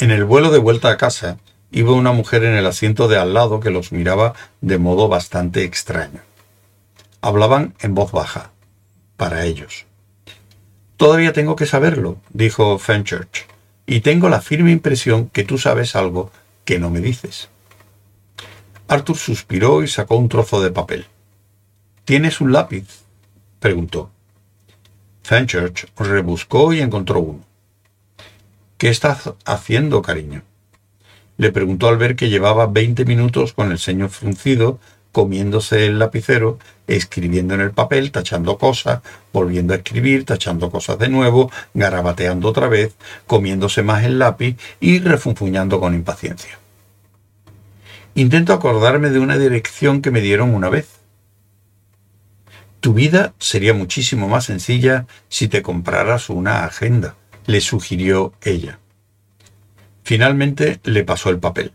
En el vuelo de vuelta a casa, iba una mujer en el asiento de al lado que los miraba de modo bastante extraño. Hablaban en voz baja, para ellos. Todavía tengo que saberlo, dijo Fenchurch, y tengo la firme impresión que tú sabes algo que no me dices. Arthur suspiró y sacó un trozo de papel. ¿Tienes un lápiz? preguntó. Fenchurch rebuscó y encontró uno. ¿Qué estás haciendo, cariño? Le preguntó al ver que llevaba veinte minutos con el ceño fruncido, comiéndose el lapicero, escribiendo en el papel, tachando cosas, volviendo a escribir, tachando cosas de nuevo, garabateando otra vez, comiéndose más el lápiz y refunfuñando con impaciencia. Intento acordarme de una dirección que me dieron una vez. Tu vida sería muchísimo más sencilla si te compraras una agenda, le sugirió ella. Finalmente le pasó el papel.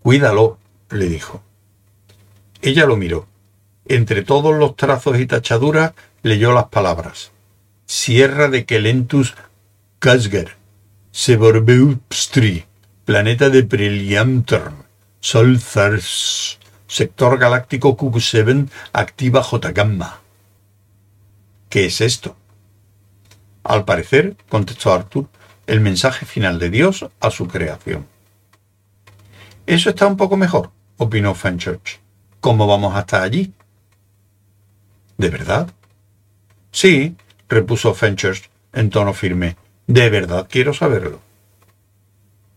Cuídalo, le dijo. Ella lo miró. Entre todos los trazos y tachaduras leyó las palabras. Sierra de Kelentus Kasger, Seborbeupstri, planeta de Brilliantern, Sol Thurs, sector galáctico Q7, activa J gamma. ¿Qué es esto? Al parecer, contestó Arthur, el mensaje final de Dios a su creación. Eso está un poco mejor, opinó Fenchurch. ¿Cómo vamos hasta allí? ¿De verdad? Sí, repuso Fenchurch en tono firme. De verdad quiero saberlo.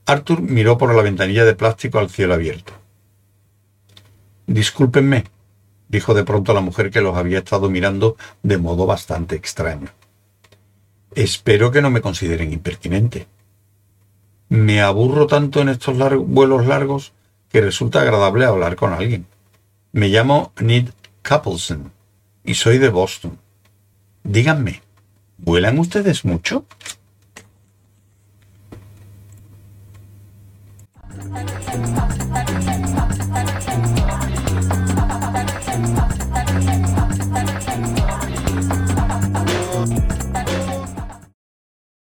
Arthur miró por la ventanilla de plástico al cielo abierto. Discúlpenme, dijo de pronto la mujer que los había estado mirando de modo bastante extraño. Espero que no me consideren impertinente. Me aburro tanto en estos vuelos largos que resulta agradable hablar con alguien. Me llamo Ned Coupleson y soy de Boston. Díganme, ¿vuelan ustedes mucho? Stop.